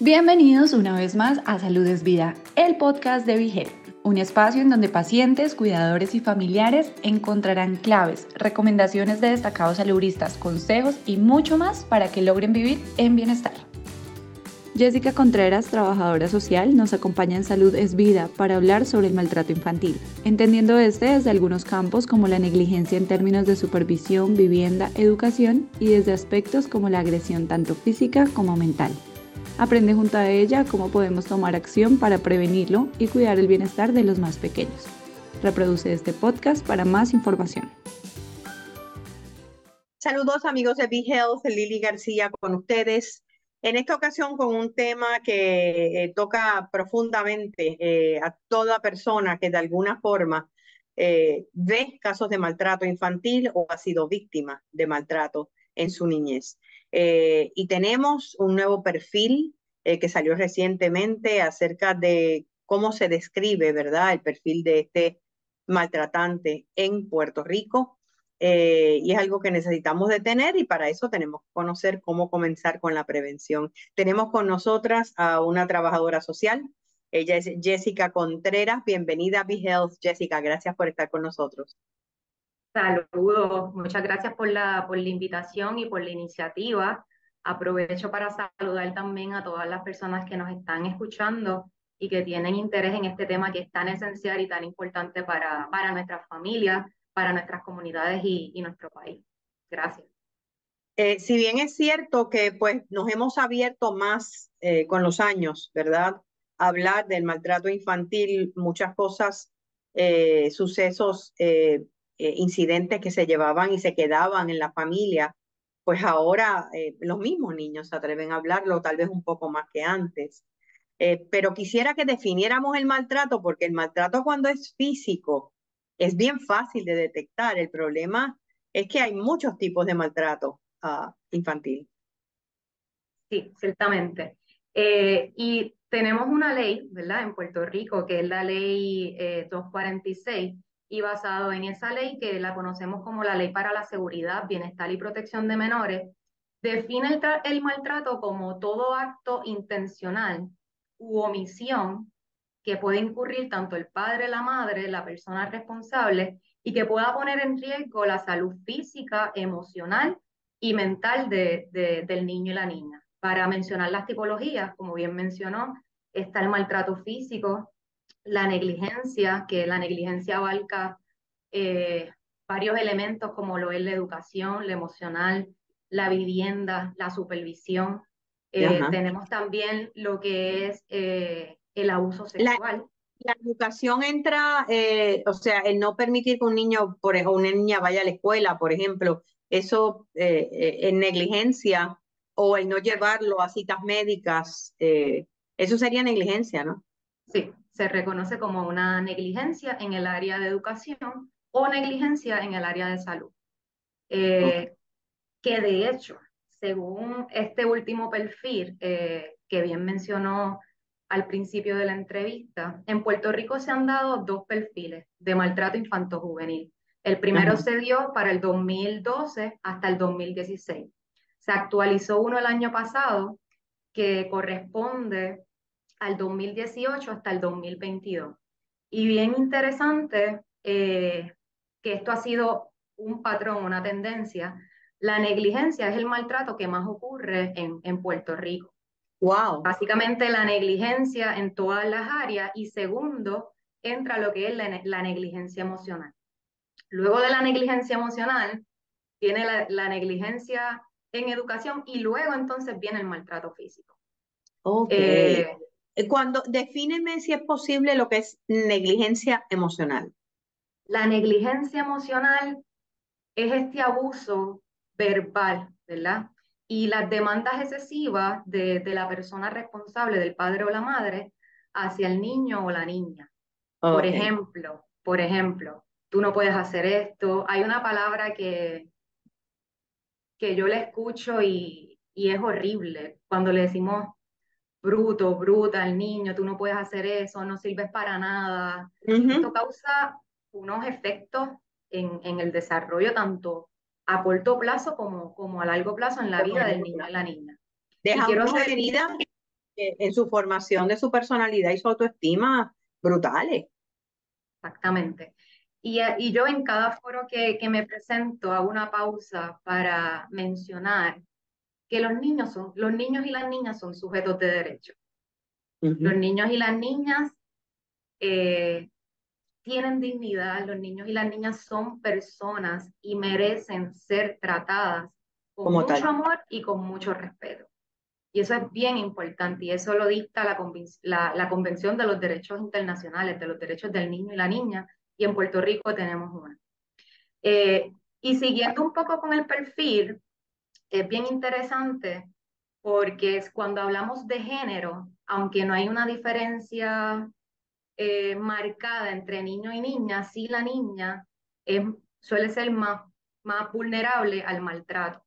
Bienvenidos una vez más a Salud es Vida, el podcast de Vigel, un espacio en donde pacientes, cuidadores y familiares encontrarán claves, recomendaciones de destacados saludistas, consejos y mucho más para que logren vivir en bienestar. Jessica Contreras, trabajadora social, nos acompaña en Salud es Vida para hablar sobre el maltrato infantil, entendiendo este desde algunos campos como la negligencia en términos de supervisión, vivienda, educación y desde aspectos como la agresión tanto física como mental. Aprende junto a ella cómo podemos tomar acción para prevenirlo y cuidar el bienestar de los más pequeños. Reproduce este podcast para más información. Saludos amigos de Be Health, Lili García con ustedes. En esta ocasión con un tema que eh, toca profundamente eh, a toda persona que de alguna forma eh, ve casos de maltrato infantil o ha sido víctima de maltrato en su niñez. Eh, y tenemos un nuevo perfil eh, que salió recientemente acerca de cómo se describe, ¿verdad?, el perfil de este maltratante en Puerto Rico. Eh, y es algo que necesitamos detener y para eso tenemos que conocer cómo comenzar con la prevención. Tenemos con nosotras a una trabajadora social. Ella es Jessica Contreras. Bienvenida a Be Health, Jessica. Gracias por estar con nosotros. Saludos, muchas gracias por la, por la invitación y por la iniciativa. Aprovecho para saludar también a todas las personas que nos están escuchando y que tienen interés en este tema que es tan esencial y tan importante para, para nuestras familias, para nuestras comunidades y, y nuestro país. Gracias. Eh, si bien es cierto que pues nos hemos abierto más eh, con los años, ¿verdad? Hablar del maltrato infantil, muchas cosas, eh, sucesos eh, incidentes que se llevaban y se quedaban en la familia, pues ahora eh, los mismos niños se atreven a hablarlo, tal vez un poco más que antes. Eh, pero quisiera que definiéramos el maltrato, porque el maltrato cuando es físico es bien fácil de detectar. El problema es que hay muchos tipos de maltrato uh, infantil. Sí, ciertamente. y tenemos una ley, ¿verdad? En Puerto Rico, que es la ley 246, y basado en esa ley que la conocemos como la Ley para la Seguridad, Bienestar y Protección de Menores, define el, maltrato como todo acto intencional u omisión que puede incurrir tanto el padre, la madre, la persona responsable y que pueda poner en riesgo la salud física, emocional y mental de, del niño y la niña. Para mencionar las tipologías, como bien mencionó, está el maltrato físico, la negligencia, que la negligencia abarca eh, varios elementos como lo es la educación, la emocional, la vivienda, la supervisión. Eh, tenemos también lo que es eh, el abuso sexual. La, educación entra, o sea, el no permitir que un niño, por ejemplo, una niña vaya a la escuela, por ejemplo, eso en negligencia o el no llevarlo a citas médicas, eso sería negligencia, ¿no? Sí, se reconoce como una negligencia en el área de educación o negligencia en el área de salud. Eh, que de hecho, según este último perfil eh, que bien mencionó al principio de la entrevista, en Puerto Rico se han dado dos perfiles de maltrato infanto-juvenil. El primero se dio para el 2012 hasta el 2016. Se actualizó uno el año pasado que corresponde al 2018 hasta el 2022. Y bien interesante eh, que esto ha sido un patrón, una tendencia. La negligencia es el maltrato que más ocurre en, en Puerto Rico. Wow. Básicamente la negligencia en todas las áreas y segundo entra lo que es la, la negligencia emocional. Luego de la negligencia emocional viene la, la, negligencia en educación y luego entonces viene el maltrato físico. Okay. Eh, cuando, defíneme si es posible lo que es negligencia emocional. La negligencia emocional es este abuso verbal, ¿verdad? Y las demandas excesivas de, de la persona responsable, del padre o la madre, hacia el niño o la niña. Por ejemplo, por ejemplo, tú no puedes hacer esto. Hay una palabra que, que yo le escucho y, y es horrible cuando le decimos bruto, bruta, el niño, tú no puedes hacer eso, no sirves para nada. Esto causa unos efectos en, en, el desarrollo tanto a corto plazo como, como a largo plazo en la vida del niño y la niña. Deja una herida, en su formación de su personalidad y su autoestima brutales. Exactamente. Y, eh, y yo en cada foro que, que me presento hago una pausa para mencionar que los niños, son, los niños y las niñas son sujetos de derecho. Los niños y las niñas eh, tienen dignidad, los niños y las niñas son personas y merecen ser tratadas con mucho amor y con mucho respeto. Y eso es bien importante y eso lo dicta la, la, la, Convención de los Derechos Internacionales, de los Derechos del Niño y la Niña, y en Puerto Rico tenemos una. Eh, y siguiendo un poco con el perfil, es bien interesante porque es cuando hablamos de género, aunque no hay una diferencia eh, marcada entre niño y niña, sí la niña es, suele ser más, más vulnerable al maltrato.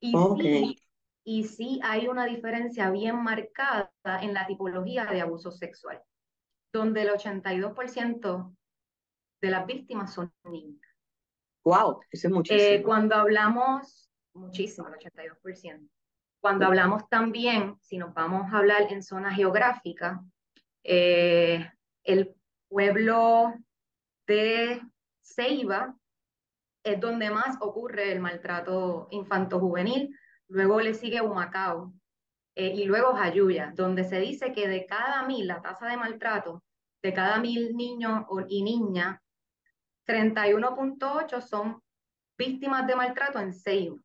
Y, sí, y sí hay una diferencia bien marcada en la tipología de abuso sexual, donde el 82% de las víctimas son niñas. Wow, eso es muchísimo. Eh, cuando hablamos muchísimo, el 82%. Cuando hablamos también, si nos vamos a hablar en zona geográfica, eh, el pueblo de Ceiba es donde más ocurre el maltrato infanto-juvenil, luego le sigue Humacao eh, y luego Jayuya, donde se dice que de cada mil, la tasa de maltrato, de cada mil niños y niñas, 31.8 son víctimas de maltrato en Ceiba.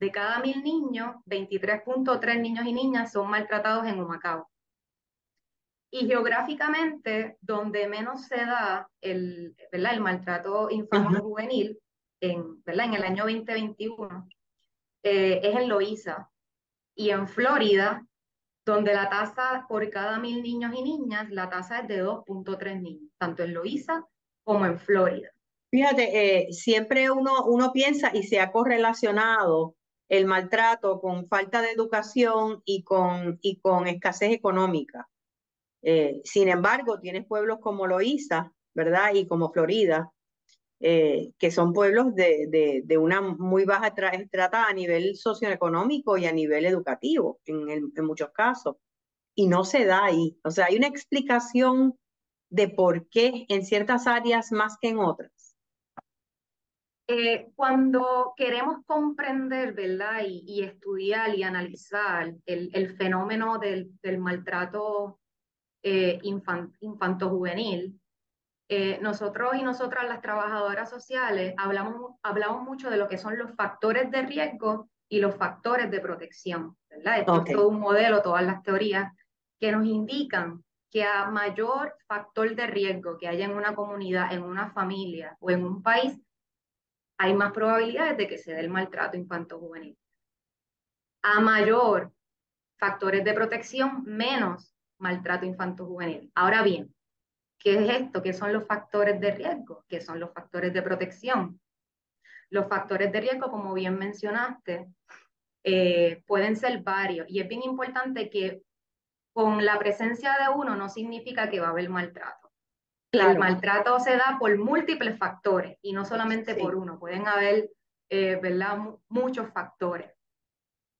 De cada mil niños, 23.3 niños y niñas son maltratados en Humacao. Y geográficamente, donde menos se da el, ¿verdad? el maltrato infantil-juvenil, en, ¿verdad? en el año 2021, eh, es en Loíza. Y en Florida, donde la tasa por cada mil niños y niñas, la tasa es de 2.3 niños, tanto en Loíza como en Florida. Fíjate, eh, siempre uno, uno piensa y se ha correlacionado el maltrato con falta de educación y con, y con escasez económica. Eh, sin embargo, tienes pueblos como Loíza, ¿verdad? Y como Florida, eh, que son pueblos de, de, de una muy baja trata a nivel socioeconómico y a nivel educativo, en, en muchos casos. Y no se da ahí. O sea, hay una explicación de por qué en ciertas áreas más que en otras. Eh, cuando queremos comprender, ¿verdad? Y, estudiar y analizar el, el fenómeno del, del maltrato eh, infanto-juvenil, eh, nosotros y nosotras las trabajadoras sociales hablamos, hablamos mucho de lo que son los factores de riesgo y los factores de protección, ¿verdad? Esto es todo un modelo, todas las teorías que nos indican que a mayor factor de riesgo que haya en una comunidad, en una familia o en un país, hay más probabilidades de que se dé el maltrato infanto-juvenil. A mayor factores de protección, menos maltrato infanto-juvenil. Ahora bien, ¿qué es esto? ¿Qué son los factores de riesgo? ¿Qué son los factores de protección? Los factores de riesgo, como bien mencionaste, eh, pueden ser varios y es bien importante que con la presencia de uno no significa que va a haber maltrato. El maltrato se da por múltiples factores y no solamente por uno, pueden haber, eh, ¿verdad? muchos factores.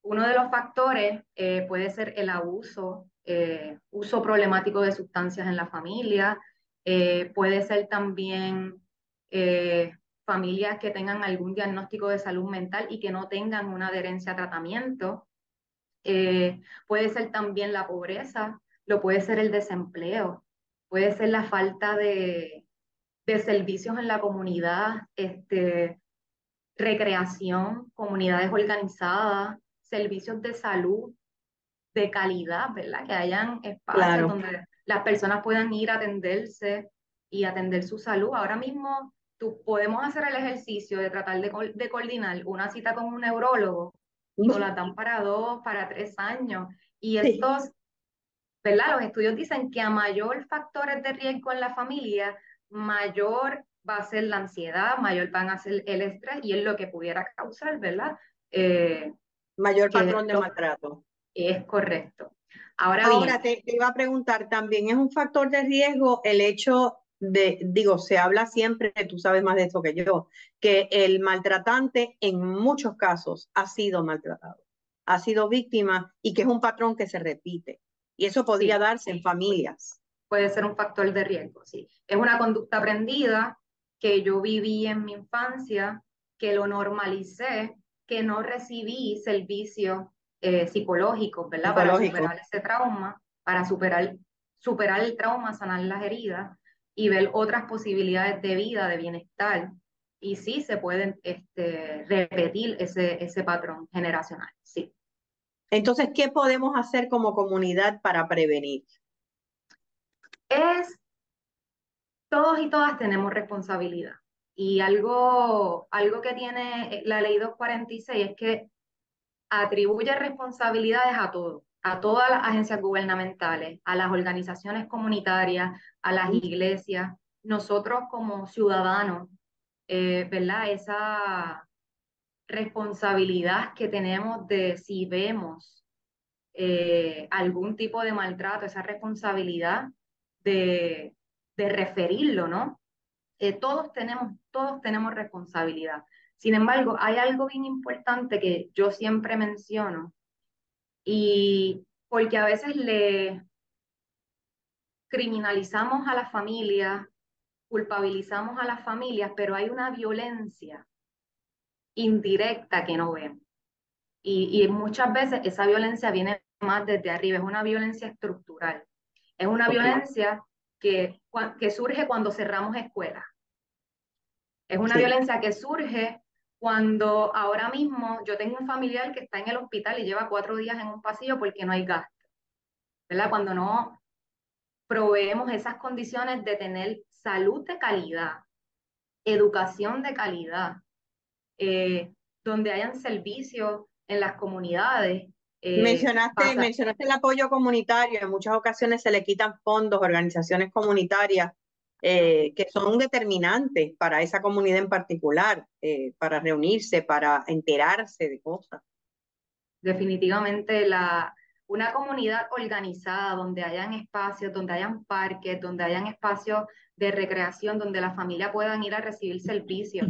Uno de los factores eh, puede ser el abuso, eh, uso problemático de sustancias en la familia, puede ser también familias que tengan algún diagnóstico de salud mental y que no tengan una adherencia a tratamiento. puede ser también la pobreza, lo puede ser el desempleo, puede ser la falta de, de servicios en la comunidad, este, recreación, comunidades organizadas, servicios de salud de calidad, ¿verdad? Que hayan espacios donde las personas puedan ir a atenderse y atender su salud. Ahora mismo tú, podemos hacer el ejercicio de tratar de, de coordinar una cita con un neurólogo nos la dan para dos, para tres años. Y estos ¿verdad? Los estudios dicen que a mayor factores de riesgo en la familia, mayor va a ser la ansiedad, mayor van a ser el estrés y es lo que pudiera causar, ¿verdad? Eh, mayor patrón de maltrato. Es correcto. Ahora, Ahora te, te, iba a preguntar, también es un factor de riesgo el hecho de, digo, se habla siempre, tú sabes más de eso que yo, que el maltratante en muchos casos ha sido maltratado ha sido víctima y que es un patrón que se repite. Y eso podría darse en familias. Puede ser un factor de riesgo, sí. Es una conducta aprendida que yo viví en mi infancia, que lo normalicé, que no recibí servicio eh, psicológico, ¿verdad? Para superar ese trauma, para superar, superar el trauma, sanar las heridas y ver otras posibilidades de vida, de bienestar. Y sí, se puede este, repetir ese, ese patrón generacional, sí. Entonces, ¿qué podemos hacer como comunidad para prevenir? Es, todos y todas tenemos responsabilidad. Y algo, algo que tiene la ley 246 es que atribuye responsabilidades a todos, a todas las agencias gubernamentales, a las organizaciones comunitarias, a las iglesias. Nosotros como ciudadanos, eh, ¿verdad? Esa, responsabilidad que tenemos de si vemos eh, algún tipo de maltrato, esa responsabilidad de, de referirlo, ¿no? Eh, todos, tenemos, todos tenemos responsabilidad. Sin embargo, hay algo bien importante que yo siempre menciono y porque a veces le criminalizamos a las familias, culpabilizamos a las familias, pero hay una violencia indirecta que no vemos. Y, y muchas veces esa violencia viene más desde arriba, es una violencia estructural. Es una violencia que, que surge cuando cerramos escuelas. Es una violencia que surge cuando ahora mismo yo tengo un familiar que está en el hospital y lleva cuatro días en un pasillo porque no hay gasto. ¿Verdad? Cuando no proveemos esas condiciones de tener salud de calidad, educación de calidad, eh, donde hayan servicios en las comunidades. Eh, mencionaste, mencionaste el apoyo comunitario, en muchas ocasiones se le quitan fondos a organizaciones comunitarias eh, que son determinantes para esa comunidad en particular, para reunirse, para enterarse de cosas. Definitivamente la, una comunidad organizada donde hayan espacios, donde hayan parques, donde hayan espacios de recreación, donde la familia puedan ir a recibir servicios,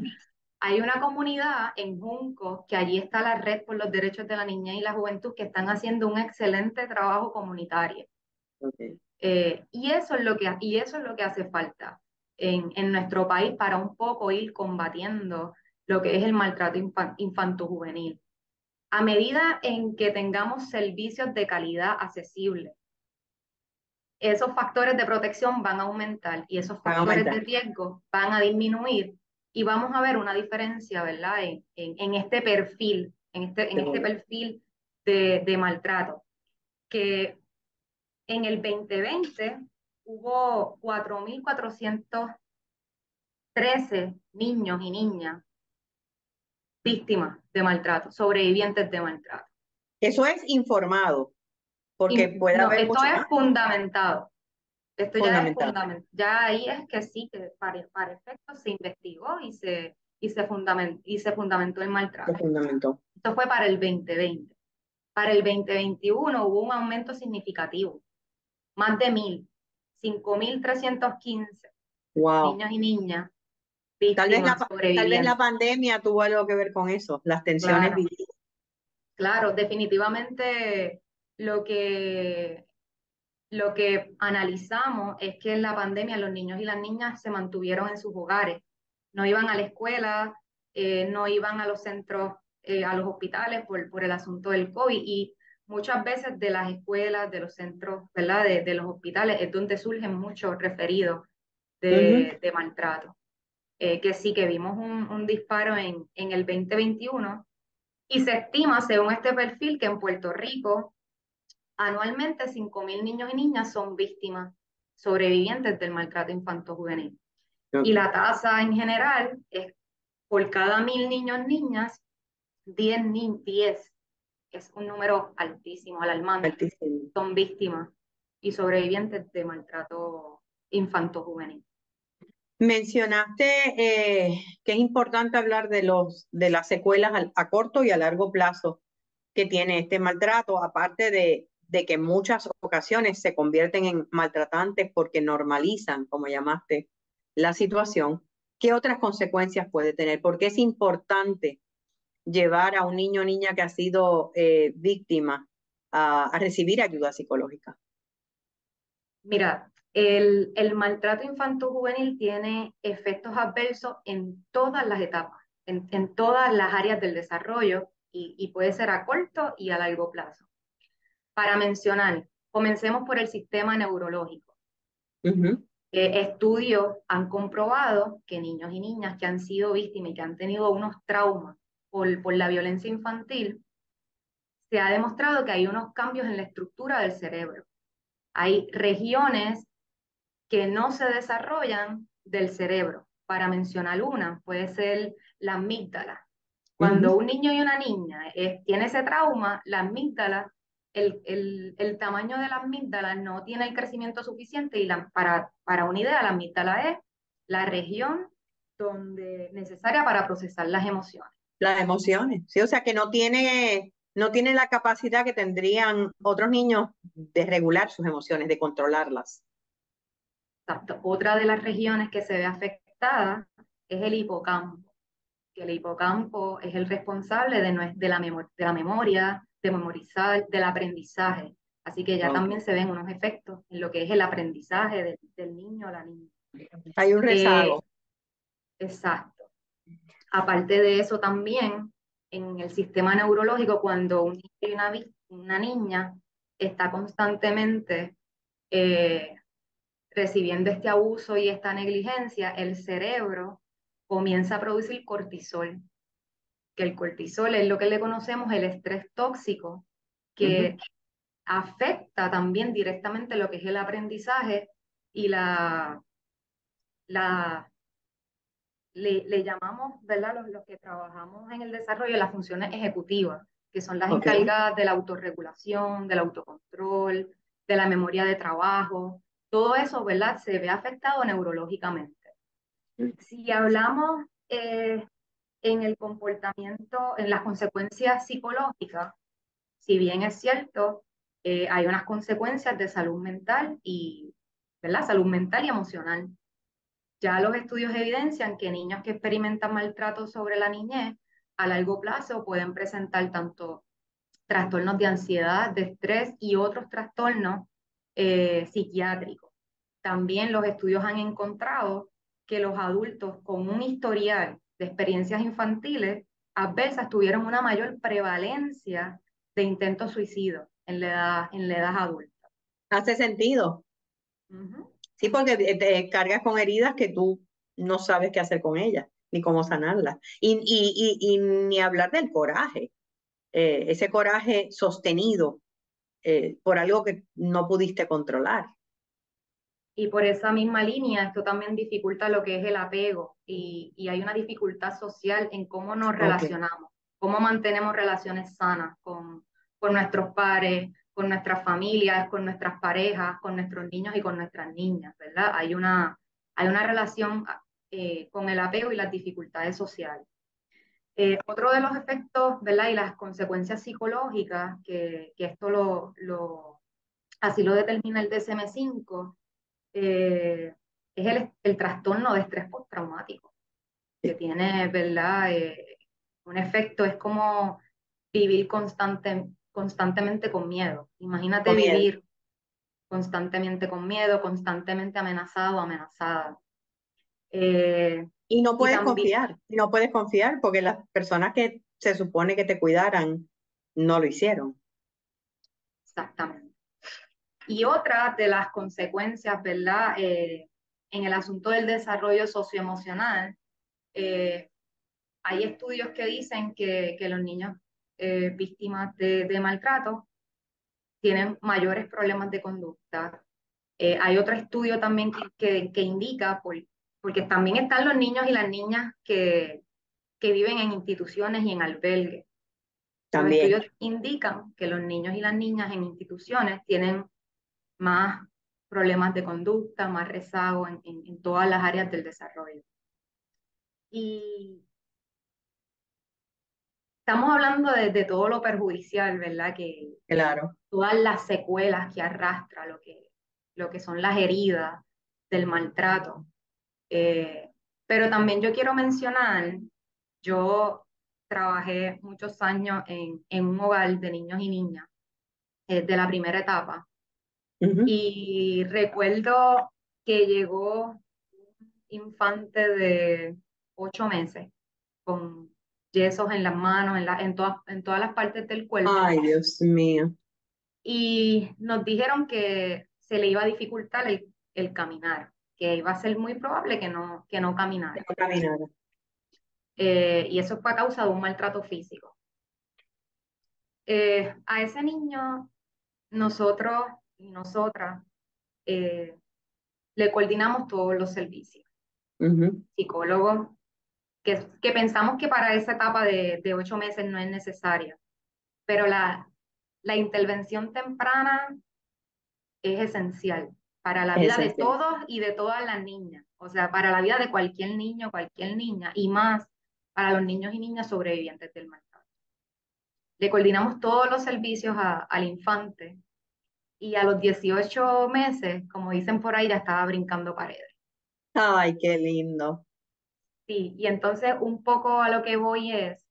hay una comunidad en Junco, que allí está la Red por los Derechos de la Niñez y la Juventud, que están haciendo un excelente trabajo comunitario. Eh, y, eso es lo que, y eso es lo que hace falta en, en nuestro país para un poco ir combatiendo lo que es el maltrato infanto-juvenil. A medida en que tengamos servicios de calidad accesibles, esos factores de protección van a aumentar y esos factores de riesgo van a disminuir y vamos a ver una diferencia, ¿verdad? En, en, este perfil, en este, en este perfil de, de maltrato, que en el 2020 hubo 4.413 niños y niñas víctimas de maltrato, sobrevivientes de maltrato. Eso es informado, porque puede haber... Esto es fundamentado. Esto ya es fundamental. Ya ahí es que sí, que para, para efectos se investigó y se, y se, fundamentó, y se fundamentó el maltrato. fundamentó. Esto fue para el 2020. Para el 2021 hubo un aumento significativo. Más de mil. 5.315 wow. niños y niñas. Tal vez, la, tal vez la pandemia tuvo algo que ver con eso, las tensiones claro. Claro, definitivamente lo que lo que analizamos es que en la pandemia los niños y las niñas se mantuvieron en sus hogares, no iban a la escuela, eh, no iban a los centros, eh, a los hospitales por, por el asunto del COVID y muchas veces de las escuelas, de los centros, ¿verdad? De, de los hospitales es donde surgen muchos referidos de, de maltrato. Eh, que sí que vimos un, un disparo en, en el 2021 y se estima, según este perfil, que en Puerto Rico Anualmente, 5.000 niños y niñas son víctimas sobrevivientes del maltrato infanto-juvenil. Y la tasa en general es por cada mil niños y niñas, 10, 10 es un número altísimo, alarmante. Son víctimas y sobrevivientes de maltrato infanto-juvenil. Mencionaste eh, que es importante hablar de, los, de las secuelas a corto y a largo plazo que tiene este maltrato, aparte de, de que en muchas ocasiones se convierten en maltratantes porque normalizan, como llamaste, la situación, ¿qué otras consecuencias puede tener? Porque es importante llevar a un niño o niña que ha sido eh, víctima a, recibir ayuda psicológica? Mira, el, el maltrato infanto-juvenil tiene efectos adversos en todas las etapas, en, en todas las áreas del desarrollo y, y, puede ser a corto y a largo plazo. Para mencionar, comencemos por el sistema neurológico. estudios han comprobado que niños y niñas que han sido víctimas y que han tenido unos traumas por, por la violencia infantil, se ha demostrado que hay unos cambios en la estructura del cerebro. Hay regiones que no se desarrollan del cerebro. Para mencionar una, puede ser la amígdala. Cuando un niño y una niña eh, tiene ese trauma, la amígdala, el, el, el, tamaño de la amígdala no tiene el crecimiento suficiente y la, para, para una idea, la amígdala es la región donde, necesaria para procesar las emociones. Las emociones, sí, o sea que no tiene, no tiene la capacidad que tendrían otros niños de regular sus emociones, de controlarlas. Exacto. Otra de las regiones que se ve afectada es el hipocampo, que el hipocampo es el responsable de, de, la, de la memoria, de memorizar, del aprendizaje. Así que ya también se ven unos efectos en lo que es el aprendizaje del niño o la niña. Hay un rezago. Eh, exacto. Aparte de eso también, en el sistema neurológico, cuando un niño y una, una niña está constantemente eh, recibiendo este abuso y esta negligencia, el cerebro comienza a producir cortisol, que el cortisol es lo que le conocemos el estrés tóxico, que afecta también directamente lo que es el aprendizaje y la, la le, llamamos, ¿verdad? Los, los, que trabajamos en el desarrollo, las funciones ejecutivas, que son las encargadas de la autorregulación, del autocontrol, de la memoria de trabajo. Todo eso, ¿verdad? Se ve afectado neurológicamente. Si hablamos eh, en el comportamiento, en las consecuencias psicológicas, si bien es cierto, eh, hay unas consecuencias de salud mental y, ¿verdad? Salud mental y emocional. Ya los estudios evidencian que niños que experimentan maltrato sobre la niñez a largo plazo pueden presentar tanto trastornos de ansiedad, de estrés y otros trastornos eh, psiquiátricos. También los estudios han encontrado que los adultos con un historial de experiencias infantiles adversas tuvieron una mayor prevalencia de intentos suicidios en la edad, en la edad adulta. Hace sentido. Sí, porque te cargas con heridas que tú no sabes qué hacer con ellas, ni cómo sanarlas. Y, y, y, ni hablar del coraje, eh, ese coraje sostenido eh, por algo que no pudiste controlar. Y por esa misma línea, esto también dificulta lo que es el apego y, y hay una dificultad social en cómo nos relacionamos, cómo mantenemos relaciones sanas con, con nuestros pares, con nuestras familias, con nuestras parejas, con nuestros niños y con nuestras niñas, ¿verdad? Hay una, hay una relación eh, con el apego y las dificultades sociales. Eh, otro de los efectos, ¿verdad? Y las consecuencias psicológicas, que, que esto lo, lo, así lo determina el DSM-5, eh, es el, el, trastorno de estrés postraumático, que tiene, ¿verdad? un efecto, es como vivir constante, constantemente con miedo. Imagínate vivir constantemente con miedo, constantemente amenazado, amenazada. Eh, y no puedes confiar, no puedes confiar porque las personas que se supone que te cuidaran no lo hicieron. Exactamente. Y otra de las consecuencias, ¿verdad? Eh, en el asunto del desarrollo socioemocional, eh, hay estudios que dicen que, que los niños eh, víctimas de, maltrato tienen mayores problemas de conducta. Eh, hay otro estudio también que, que, indica, por, porque también están los niños y las niñas que, que viven en instituciones y en albergues. También. Los estudios indican que los niños y las niñas en instituciones tienen más problemas de conducta, más rezago en, en, en todas las áreas del desarrollo. Y estamos hablando de, todo lo perjudicial, ¿verdad? Que, claro. Todas las secuelas que arrastra, lo que, lo que son las heridas del maltrato. Eh, pero también yo quiero mencionar, yo trabajé muchos años en, en un hogar de niños y niñas eh, de la primera etapa. Y recuerdo que llegó un infante de ocho meses con yesos en las manos, en, la, en, todas, en todas las partes del cuerpo. Ay, Dios mío. Y nos dijeron que se le iba a dificultar el, el caminar, que iba a ser muy probable que no, que no caminara. No caminara. Eh, y eso fue a causa de un maltrato físico. Eh, a ese niño, nosotros y nosotras eh, le coordinamos todos los servicios. Psicólogos, que, que, pensamos que para esa etapa de, de, ocho meses no es necesaria, pero la, la intervención temprana es esencial para la vida de todos y de todas las niñas, o sea, para la vida de cualquier niño, cualquier niña, y más para los niños y niñas sobrevivientes del maltrato. Le coordinamos todos los servicios al infante y a los 18 meses, como dicen por ahí, ya estaba brincando paredes. Ay, qué lindo. Sí, y entonces un poco a lo que voy es,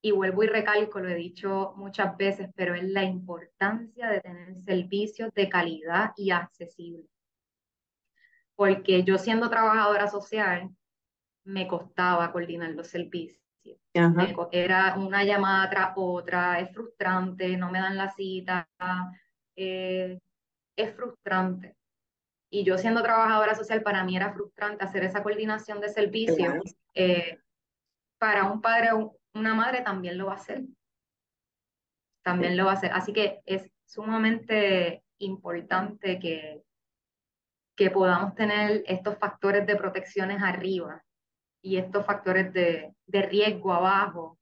y vuelvo y recalco, lo he dicho muchas veces, pero es la importancia de tener servicios de calidad y accesibles. Porque yo siendo trabajadora social, me costaba coordinar los servicios. Era una llamada tras otra, es frustrante, no me dan la cita, eh, es frustrante. Y yo siendo trabajadora social, para mí era frustrante hacer esa coordinación de servicios. Eh, para un padre o una madre también lo va a hacer. También lo va a hacer. Así que es sumamente importante que, que podamos tener estos factores de protecciones arriba y estos factores de, de riesgo abajo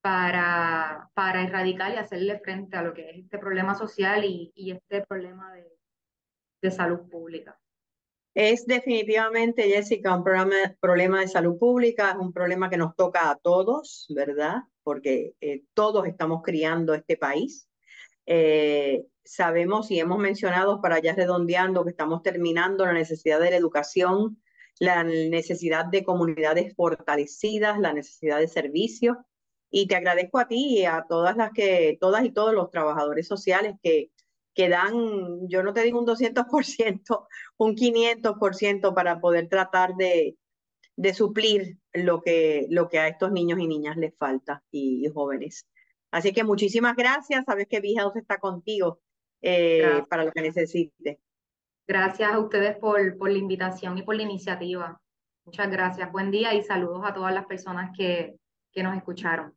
para, para erradicar y hacerle frente a lo que es este problema social y, y este problema de, de, salud pública. Es definitivamente, Jessica, un problema, problema de salud pública, es un problema que nos toca a todos, ¿verdad? Porque eh, todos estamos criando este país. Eh, sabemos y hemos mencionado para ya redondeando que estamos terminando la necesidad de la educación, la necesidad de comunidades fortalecidas, la necesidad de servicios y te agradezco a ti y a todas las que, todas y todos los trabajadores sociales que, que dan, yo no te digo un 200%, un 500% para poder tratar de, de suplir lo que, lo que a estos niños y niñas les falta y, jóvenes. Así que muchísimas gracias. Sabes que V-Health está contigo eh, para lo que necesites. Gracias a ustedes por, por la invitación y por la iniciativa. Muchas gracias. Buen día y saludos a todas las personas que, que nos escucharon.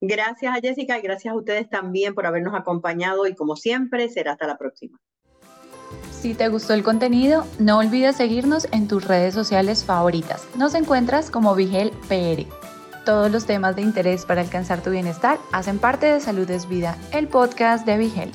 Gracias a Jessica y gracias a ustedes también por habernos acompañado y como siempre será hasta la próxima. Si te gustó el contenido, no olvides seguirnos en tus redes sociales favoritas. Nos encuentras como Vigel PR. Todos los temas de interés para alcanzar tu bienestar hacen parte de Salud es Vida, el podcast de Vigel.